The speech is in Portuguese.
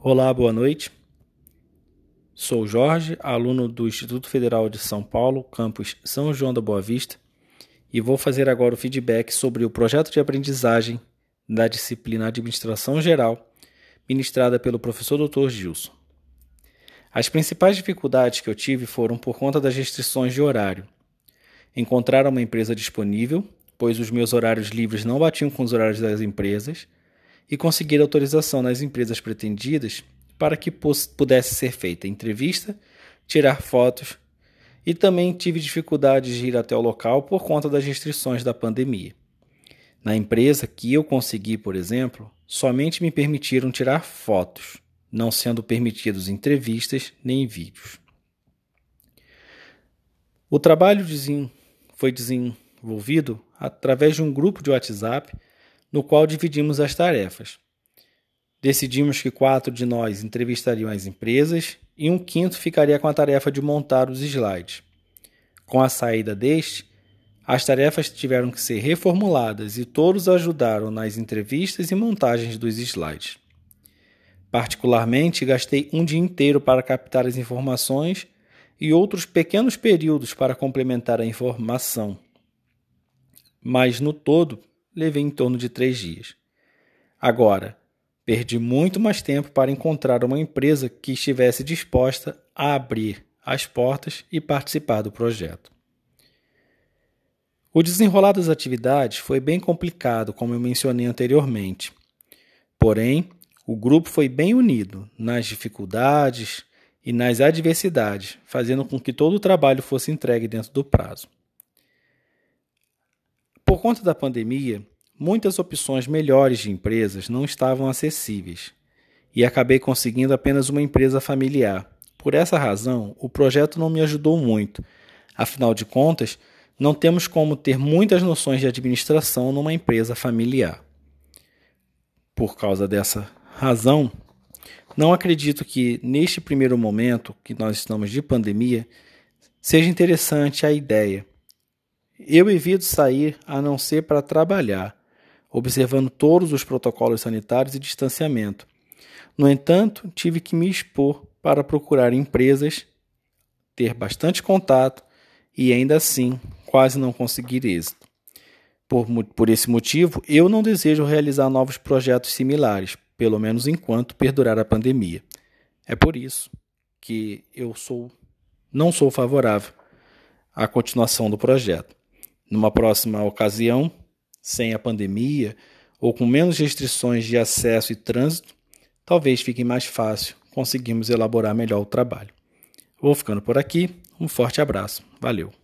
Olá, boa noite. Sou Jorge, aluno do Instituto Federal de São Paulo, campus São João da Boa Vista, e vou fazer agora o feedback sobre o projeto de aprendizagem da disciplina Administração Geral, ministrada pelo professor Dr. Gilson. As principais dificuldades que eu tive foram por conta das restrições de horário. Encontrar uma empresa disponível, pois os meus horários livres não batiam com os horários das empresas e conseguir autorização nas empresas pretendidas para que pudesse ser feita entrevista, tirar fotos e também tive dificuldades de ir até o local por conta das restrições da pandemia. Na empresa que eu consegui, por exemplo, somente me permitiram tirar fotos, não sendo permitidos entrevistas nem vídeos. O trabalho foi desenvolvido através de um grupo de WhatsApp no qual dividimos as tarefas. Decidimos que quatro de nós entrevistariam as empresas e um quinto ficaria com a tarefa de montar os slides. Com a saída deste, as tarefas tiveram que ser reformuladas e todos ajudaram nas entrevistas e montagens dos slides. Particularmente, gastei um dia inteiro para captar as informações e outros pequenos períodos para complementar a informação. Mas, no todo, levei em torno de três dias. Agora, perdi muito mais tempo para encontrar uma empresa que estivesse disposta a abrir as portas e participar do projeto. O desenrolar das atividades foi bem complicado, como eu mencionei anteriormente. Porém, o grupo foi bem unido nas dificuldades e nas adversidades, fazendo com que todo o trabalho fosse entregue dentro do prazo. Por conta da pandemia, muitas opções melhores de empresas não estavam acessíveis e acabei conseguindo apenas uma empresa familiar. Por essa razão, o projeto não me ajudou muito. Afinal de contas, não temos como ter muitas noções de administração numa empresa familiar. Por causa dessa razão, não acredito que neste primeiro momento que nós estamos de pandemia seja interessante a ideia eu evito sair a não ser para trabalhar, observando todos os protocolos sanitários e distanciamento. No entanto, tive que me expor para procurar empresas, ter bastante contato e ainda assim quase não conseguir êxito. Por, por esse motivo, eu não desejo realizar novos projetos similares, pelo menos enquanto perdurar a pandemia. É por isso que eu sou não sou favorável à continuação do projeto numa próxima ocasião, sem a pandemia ou com menos restrições de acesso e trânsito, talvez fique mais fácil conseguirmos elaborar melhor o trabalho. Vou ficando por aqui. Um forte abraço. Valeu.